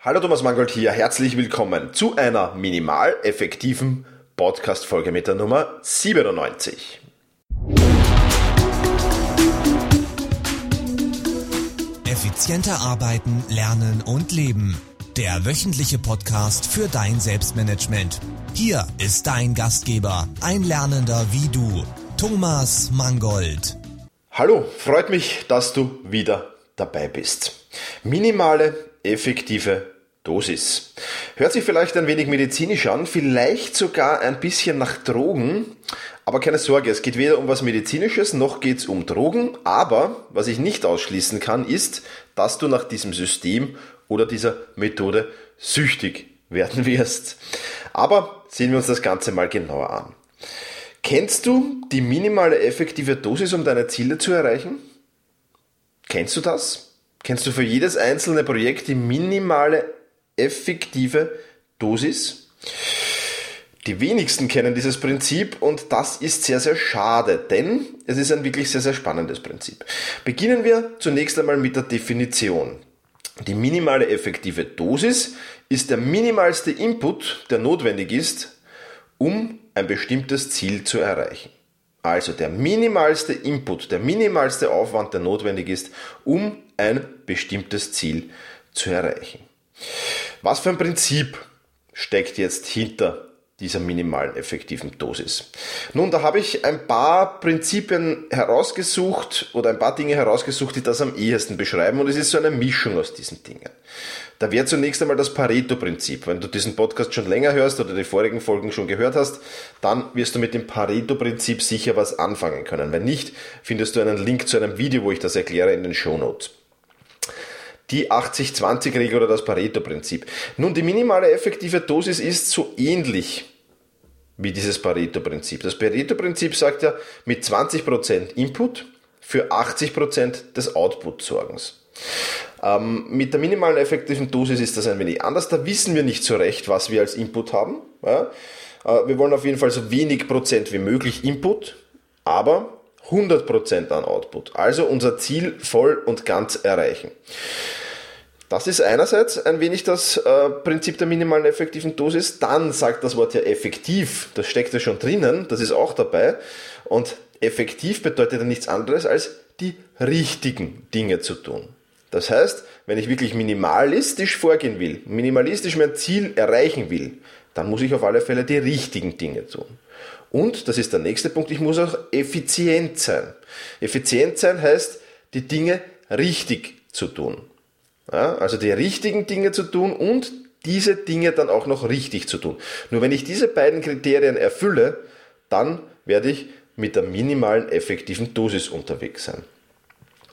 Hallo Thomas Mangold hier, herzlich willkommen zu einer minimal effektiven Podcast-Folge mit der Nummer 97. Effizienter arbeiten, lernen und leben. Der wöchentliche Podcast für dein Selbstmanagement. Hier ist dein Gastgeber, ein Lernender wie du, Thomas Mangold. Hallo, freut mich, dass du wieder dabei bist. Minimale effektive Dosis. Hört sich vielleicht ein wenig medizinisch an, vielleicht sogar ein bisschen nach Drogen, aber keine Sorge, es geht weder um was Medizinisches noch geht es um Drogen, aber was ich nicht ausschließen kann, ist, dass du nach diesem System oder dieser Methode süchtig werden wirst. Aber sehen wir uns das Ganze mal genauer an. Kennst du die minimale effektive Dosis, um deine Ziele zu erreichen? Kennst du das? Kennst du für jedes einzelne Projekt die minimale effektive Dosis? Die wenigsten kennen dieses Prinzip und das ist sehr, sehr schade, denn es ist ein wirklich sehr, sehr spannendes Prinzip. Beginnen wir zunächst einmal mit der Definition. Die minimale effektive Dosis ist der minimalste Input, der notwendig ist, um ein bestimmtes Ziel zu erreichen. Also der minimalste Input, der minimalste Aufwand, der notwendig ist, um ein bestimmtes Ziel zu erreichen. Was für ein Prinzip steckt jetzt hinter dieser minimalen effektiven Dosis. Nun, da habe ich ein paar Prinzipien herausgesucht oder ein paar Dinge herausgesucht, die das am ehesten beschreiben und es ist so eine Mischung aus diesen Dingen. Da wäre zunächst einmal das Pareto-Prinzip. Wenn du diesen Podcast schon länger hörst oder die vorigen Folgen schon gehört hast, dann wirst du mit dem Pareto-Prinzip sicher was anfangen können. Wenn nicht, findest du einen Link zu einem Video, wo ich das erkläre in den Show Notes die 80-20-Regel oder das Pareto-Prinzip. Nun, die minimale effektive Dosis ist so ähnlich wie dieses Pareto-Prinzip. Das Pareto-Prinzip sagt ja, mit 20% Input für 80% des Output-Sorgens. Ähm, mit der minimalen effektiven Dosis ist das ein wenig anders. Da wissen wir nicht so recht, was wir als Input haben. Ja? Äh, wir wollen auf jeden Fall so wenig Prozent wie möglich Input, aber 100% an Output. Also unser Ziel voll und ganz erreichen. Das ist einerseits ein wenig das äh, Prinzip der minimalen effektiven Dosis. Dann sagt das Wort ja effektiv, das steckt ja schon drinnen, das ist auch dabei. Und effektiv bedeutet ja nichts anderes als die richtigen Dinge zu tun. Das heißt, wenn ich wirklich minimalistisch vorgehen will, minimalistisch mein Ziel erreichen will, dann muss ich auf alle Fälle die richtigen Dinge tun. Und, das ist der nächste Punkt, ich muss auch effizient sein. Effizient sein heißt, die Dinge richtig zu tun. Ja, also die richtigen Dinge zu tun und diese Dinge dann auch noch richtig zu tun. Nur wenn ich diese beiden Kriterien erfülle, dann werde ich mit der minimalen effektiven Dosis unterwegs sein.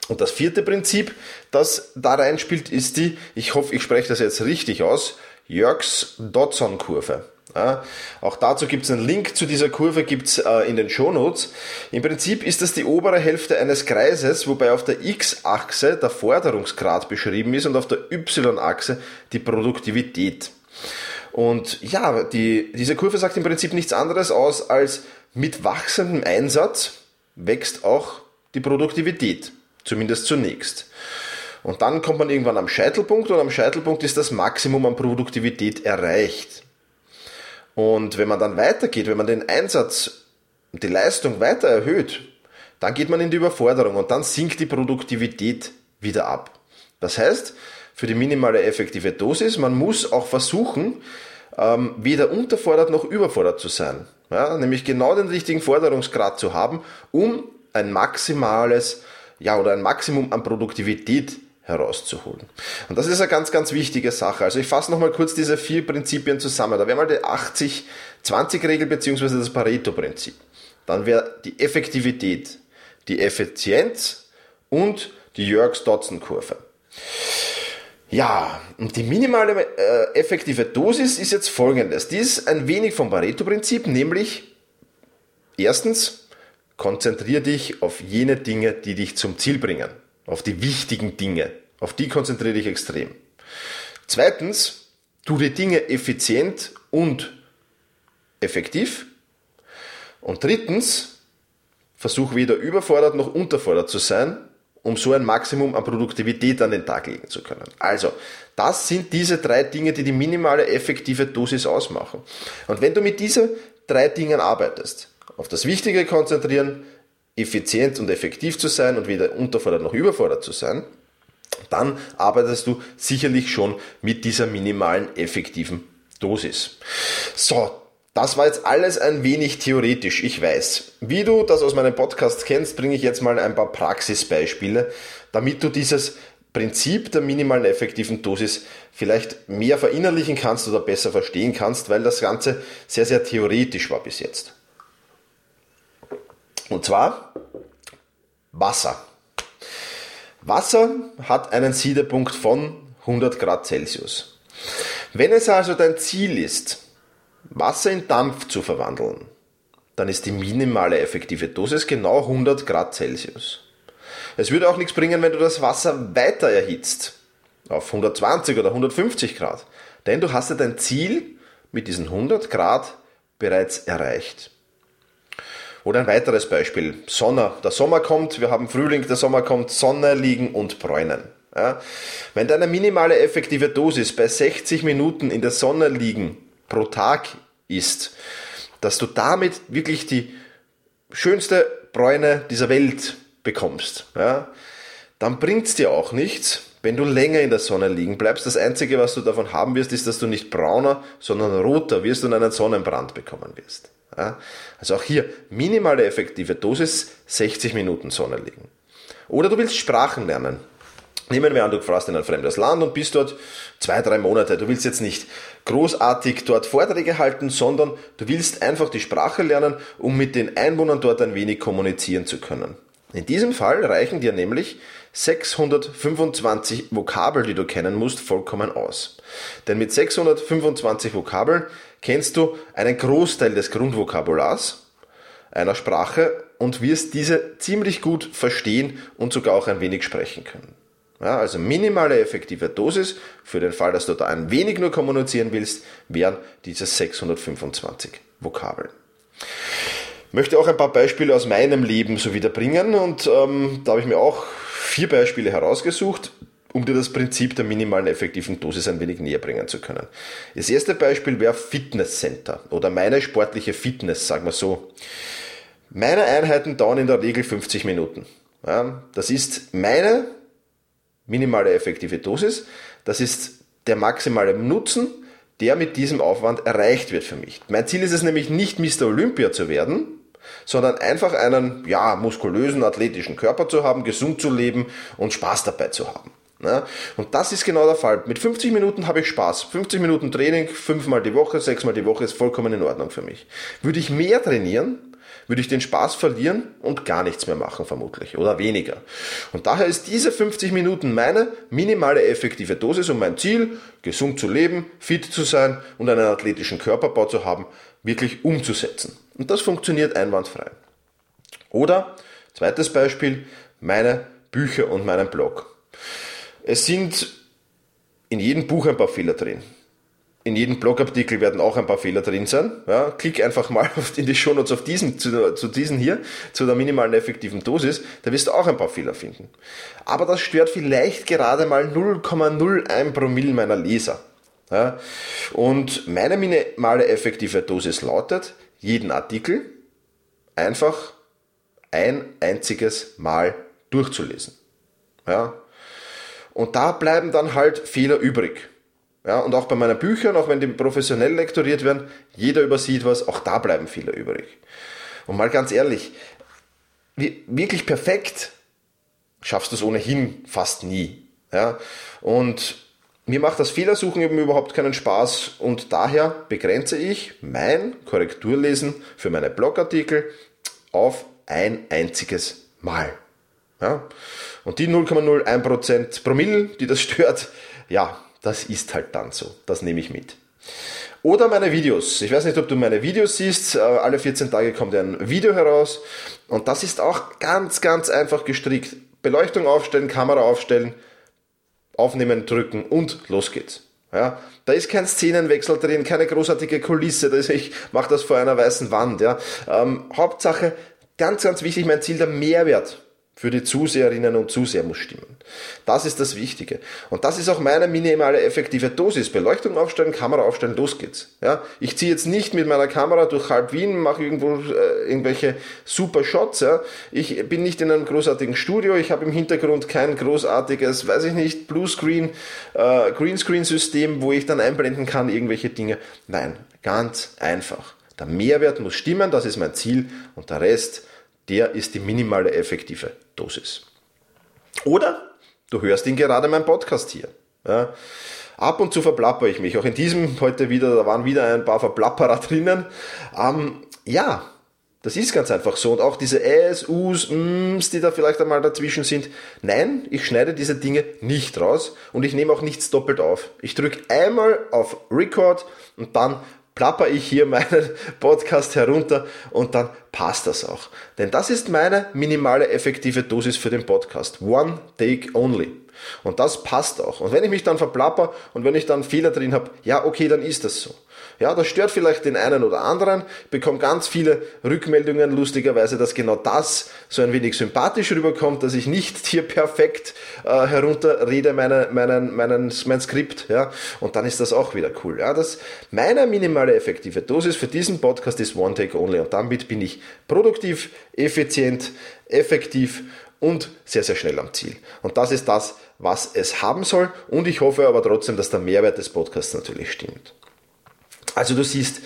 Und das vierte Prinzip, das da reinspielt, ist die, ich hoffe, ich spreche das jetzt richtig aus, Jörgs Dodson-Kurve. Ja, auch dazu gibt es einen Link zu dieser Kurve gibt's äh, in den Shownotes. Im Prinzip ist das die obere Hälfte eines Kreises, wobei auf der x-Achse der Forderungsgrad beschrieben ist und auf der y-Achse die Produktivität. Und ja, die, diese Kurve sagt im Prinzip nichts anderes aus als mit wachsendem Einsatz wächst auch die Produktivität, zumindest zunächst. Und dann kommt man irgendwann am Scheitelpunkt und am Scheitelpunkt ist das Maximum an Produktivität erreicht. Und wenn man dann weitergeht, wenn man den Einsatz und die Leistung weiter erhöht, dann geht man in die Überforderung und dann sinkt die Produktivität wieder ab. Das heißt, für die minimale effektive Dosis, man muss auch versuchen, ähm, weder unterfordert noch überfordert zu sein. Ja, nämlich genau den richtigen Forderungsgrad zu haben, um ein maximales, ja, oder ein Maximum an Produktivität herauszuholen. Und das ist eine ganz, ganz wichtige Sache. Also ich fasse nochmal kurz diese vier Prinzipien zusammen. Da wäre mal die 80-20-Regel beziehungsweise das Pareto-Prinzip. Dann wäre die Effektivität, die Effizienz und die Jörgs-Dotzen-Kurve. Ja, und die minimale äh, effektive Dosis ist jetzt folgendes. Die ist ein wenig vom Pareto-Prinzip, nämlich erstens, konzentriere dich auf jene Dinge, die dich zum Ziel bringen auf die wichtigen Dinge. Auf die konzentriere dich extrem. Zweitens, tu die Dinge effizient und effektiv. Und drittens, versuch weder überfordert noch unterfordert zu sein um so ein Maximum an Produktivität an den Tag legen zu können. Also, das sind diese drei Dinge, die die minimale effektive Dosis ausmachen. Und wenn du mit diesen drei Dingen arbeitest, auf das Wichtige konzentrieren, effizient und effektiv zu sein und weder unterfordert noch überfordert zu sein, dann arbeitest du sicherlich schon mit dieser minimalen effektiven Dosis. So, das war jetzt alles ein wenig theoretisch, ich weiß. Wie du das aus meinem Podcast kennst, bringe ich jetzt mal ein paar Praxisbeispiele, damit du dieses Prinzip der minimalen effektiven Dosis vielleicht mehr verinnerlichen kannst oder besser verstehen kannst, weil das Ganze sehr, sehr theoretisch war bis jetzt. Und zwar Wasser. Wasser hat einen Siedepunkt von 100 Grad Celsius. Wenn es also dein Ziel ist, Wasser in Dampf zu verwandeln, dann ist die minimale effektive Dosis genau 100 Grad Celsius. Es würde auch nichts bringen, wenn du das Wasser weiter erhitzt, auf 120 oder 150 Grad, denn du hast ja dein Ziel mit diesen 100 Grad bereits erreicht. Oder ein weiteres Beispiel, Sonne. Der Sommer kommt, wir haben Frühling, der Sommer kommt, Sonne liegen und bräunen. Ja? Wenn deine minimale effektive Dosis bei 60 Minuten in der Sonne liegen pro Tag ist, dass du damit wirklich die schönste Bräune dieser Welt bekommst, ja, dann bringt es dir auch nichts, wenn du länger in der Sonne liegen bleibst. Das Einzige, was du davon haben wirst, ist, dass du nicht brauner, sondern roter wirst und einen Sonnenbrand bekommen wirst. Ja. Also auch hier minimale effektive Dosis, 60 Minuten Sonne liegen. Oder du willst Sprachen lernen. Nehmen wir an, du fährst in ein fremdes Land und bist dort zwei, drei Monate. Du willst jetzt nicht großartig dort Vorträge halten, sondern du willst einfach die Sprache lernen, um mit den Einwohnern dort ein wenig kommunizieren zu können. In diesem Fall reichen dir nämlich 625 Vokabeln, die du kennen musst, vollkommen aus. Denn mit 625 Vokabeln kennst du einen Großteil des Grundvokabulars einer Sprache und wirst diese ziemlich gut verstehen und sogar auch ein wenig sprechen können. Ja, also minimale effektive Dosis für den Fall, dass du da ein wenig nur kommunizieren willst, wären diese 625 Vokabeln. Möchte auch ein paar Beispiele aus meinem Leben so wieder bringen und ähm, da habe ich mir auch vier Beispiele herausgesucht, um dir das Prinzip der minimalen effektiven Dosis ein wenig näher bringen zu können. Das erste Beispiel wäre Fitnesscenter oder meine sportliche Fitness, sagen wir so. Meine Einheiten dauern in der Regel 50 Minuten. Ja, das ist meine minimale effektive Dosis. Das ist der maximale Nutzen, der mit diesem Aufwand erreicht wird für mich. Mein Ziel ist es nämlich nicht Mr. Olympia zu werden, sondern einfach einen ja, muskulösen, athletischen Körper zu haben, gesund zu leben und Spaß dabei zu haben. Ja, und das ist genau der Fall. Mit 50 Minuten habe ich Spaß. 50 Minuten Training, fünfmal die Woche, sechsmal die Woche ist vollkommen in Ordnung für mich. Würde ich mehr trainieren, würde ich den Spaß verlieren und gar nichts mehr machen vermutlich oder weniger. Und daher ist diese 50 Minuten meine minimale effektive Dosis, um mein Ziel, gesund zu leben, fit zu sein und einen athletischen Körperbau zu haben, wirklich umzusetzen. Und das funktioniert einwandfrei. Oder, zweites Beispiel, meine Bücher und meinen Blog. Es sind in jedem Buch ein paar Fehler drin in jedem Blogartikel werden auch ein paar Fehler drin sein. Ja, klick einfach mal in die Shownotes auf diesen, zu, zu diesen hier, zu der minimalen effektiven Dosis, da wirst du auch ein paar Fehler finden. Aber das stört vielleicht gerade mal 0,01 Promille meiner Leser. Ja, und meine minimale effektive Dosis lautet, jeden Artikel einfach ein einziges Mal durchzulesen. Ja, und da bleiben dann halt Fehler übrig. Ja, und auch bei meinen Büchern, auch wenn die professionell lektoriert werden, jeder übersieht was, auch da bleiben Fehler übrig. Und mal ganz ehrlich, wirklich perfekt schaffst du es ohnehin fast nie. Ja? Und mir macht das Fehlersuchen eben überhaupt keinen Spaß und daher begrenze ich mein Korrekturlesen für meine Blogartikel auf ein einziges Mal. Ja? Und die 0,01% Promille, die das stört, ja, das ist halt dann so. Das nehme ich mit. Oder meine Videos. Ich weiß nicht, ob du meine Videos siehst. Äh, alle 14 Tage kommt ein Video heraus. Und das ist auch ganz, ganz einfach gestrickt. Beleuchtung aufstellen, Kamera aufstellen, aufnehmen, drücken und los geht's. Ja, da ist kein Szenenwechsel drin, keine großartige Kulisse. Da ist, ich mache das vor einer weißen Wand. Ja. Ähm, Hauptsache, ganz, ganz wichtig, mein Ziel, der Mehrwert für die Zuseherinnen und Zuseher muss stimmen. Das ist das Wichtige. Und das ist auch meine minimale effektive Dosis. Beleuchtung aufstellen, Kamera aufstellen, los geht's. Ja, ich ziehe jetzt nicht mit meiner Kamera durch halb Wien, mache irgendwo äh, irgendwelche super Shots. Ja. Ich bin nicht in einem großartigen Studio, ich habe im Hintergrund kein großartiges, weiß ich nicht, Bluescreen, äh, Greenscreen-System, wo ich dann einblenden kann, irgendwelche Dinge. Nein, ganz einfach. Der Mehrwert muss stimmen, das ist mein Ziel und der Rest der ist die minimale effektive Dosis. Oder du hörst ihn gerade mein Podcast hier. Ja. Ab und zu verplapper ich mich. Auch in diesem heute wieder, da waren wieder ein paar Verplapperer drinnen. Ähm, ja, das ist ganz einfach so. Und auch diese Äs, Us, Ms, die da vielleicht einmal dazwischen sind. Nein, ich schneide diese Dinge nicht raus und ich nehme auch nichts doppelt auf. Ich drücke einmal auf Record und dann plapper ich hier meinen Podcast herunter und dann passt das auch. Denn das ist meine minimale effektive Dosis für den Podcast. One take only. Und das passt auch. Und wenn ich mich dann verplapper und wenn ich dann Fehler drin habe, ja, okay, dann ist das so. Ja, das stört vielleicht den einen oder anderen, bekomme ganz viele Rückmeldungen, lustigerweise, dass genau das so ein wenig sympathisch rüberkommt, dass ich nicht hier perfekt äh, herunterrede meine, meinen, meinen, mein Skript, ja, und dann ist das auch wieder cool. Ja, das, meine minimale effektive Dosis für diesen Podcast ist One Take Only und damit bin ich produktiv, effizient, effektiv und sehr, sehr schnell am Ziel. Und das ist das, was es haben soll. Und ich hoffe aber trotzdem, dass der Mehrwert des Podcasts natürlich stimmt. Also du siehst,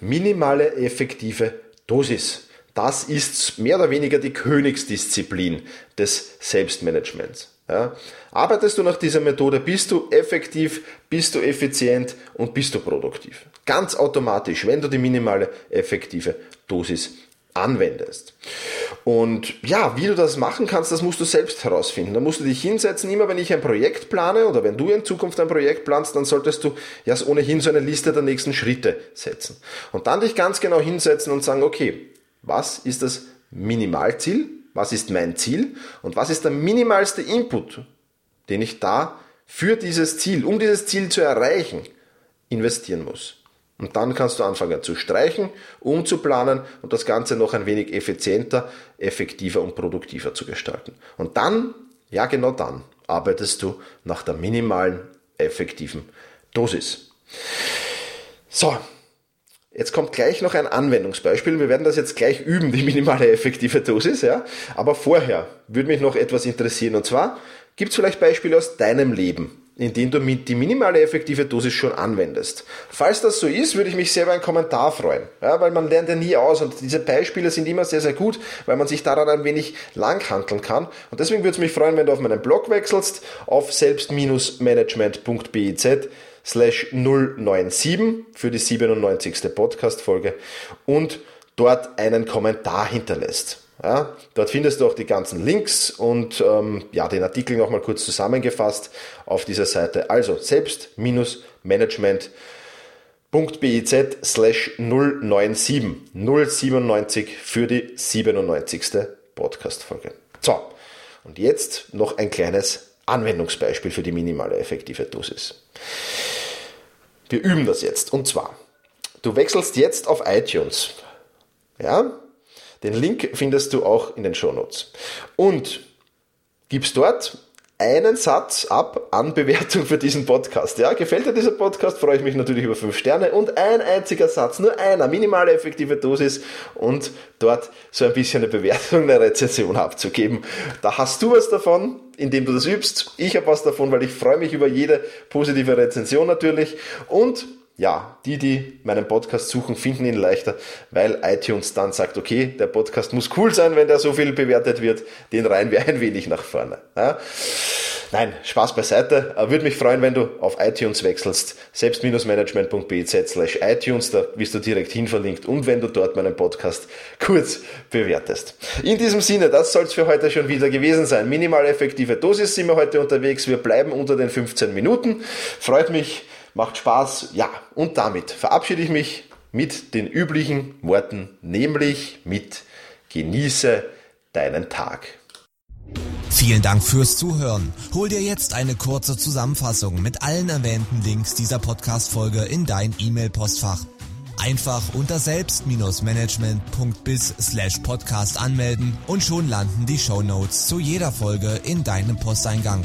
minimale effektive Dosis. Das ist mehr oder weniger die Königsdisziplin des Selbstmanagements. Ja. Arbeitest du nach dieser Methode, bist du effektiv, bist du effizient und bist du produktiv. Ganz automatisch, wenn du die minimale effektive Dosis anwendest. Und ja, wie du das machen kannst, das musst du selbst herausfinden. Da musst du dich hinsetzen. Immer wenn ich ein Projekt plane oder wenn du in Zukunft ein Projekt planst, dann solltest du ja ohnehin so eine Liste der nächsten Schritte setzen. Und dann dich ganz genau hinsetzen und sagen, okay, was ist das Minimalziel? Was ist mein Ziel? Und was ist der minimalste Input, den ich da für dieses Ziel, um dieses Ziel zu erreichen, investieren muss? Und dann kannst du anfangen zu streichen, umzuplanen und das Ganze noch ein wenig effizienter, effektiver und produktiver zu gestalten. Und dann, ja genau dann, arbeitest du nach der minimalen, effektiven Dosis. So, Jetzt kommt gleich noch ein Anwendungsbeispiel. Wir werden das jetzt gleich üben, die minimale effektive Dosis, ja. Aber vorher würde mich noch etwas interessieren. Und zwar, gibt es vielleicht Beispiele aus deinem Leben, in denen du die minimale effektive Dosis schon anwendest. Falls das so ist, würde ich mich sehr über einen Kommentar freuen, ja, weil man lernt ja nie aus und diese Beispiele sind immer sehr, sehr gut, weil man sich daran ein wenig langhanteln kann. Und deswegen würde es mich freuen, wenn du auf meinen Blog wechselst, auf selbst-management.biz slash 097 für die 97. Podcast-Folge und dort einen Kommentar hinterlässt. Ja, dort findest du auch die ganzen Links und ähm, ja, den Artikel nochmal kurz zusammengefasst auf dieser Seite. Also selbst-management.biz slash 097 097 für die 97. Podcast-Folge. So, und jetzt noch ein kleines Anwendungsbeispiel für die minimale effektive Dosis. Wir üben das jetzt. Und zwar, du wechselst jetzt auf iTunes. Ja, den Link findest du auch in den Shownotes. Und gibst dort einen Satz ab an Bewertung für diesen Podcast. Ja, gefällt dir dieser Podcast, freue ich mich natürlich über fünf Sterne und ein einziger Satz, nur einer, minimale effektive Dosis und dort so ein bisschen eine Bewertung, eine Rezension abzugeben. Da hast du was davon, indem du das übst. Ich habe was davon, weil ich freue mich über jede positive Rezension natürlich und ja, die, die meinen Podcast suchen, finden ihn leichter, weil iTunes dann sagt, okay, der Podcast muss cool sein, wenn der so viel bewertet wird, den reihen wir ein wenig nach vorne. Ja? Nein, Spaß beiseite. Würde mich freuen, wenn du auf iTunes wechselst, selbst-management.biz slash iTunes, da bist du direkt hinverlinkt und wenn du dort meinen Podcast kurz bewertest. In diesem Sinne, das soll es für heute schon wieder gewesen sein. Minimal effektive Dosis sind wir heute unterwegs. Wir bleiben unter den 15 Minuten. Freut mich, macht Spaß. Ja, und damit verabschiede ich mich mit den üblichen Worten, nämlich mit Genieße deinen Tag. Vielen Dank fürs Zuhören. Hol dir jetzt eine kurze Zusammenfassung mit allen erwähnten Links dieser Podcast-Folge in dein E-Mail-Postfach. Einfach unter selbst-management.biz slash podcast anmelden und schon landen die Show Notes zu jeder Folge in deinem Posteingang.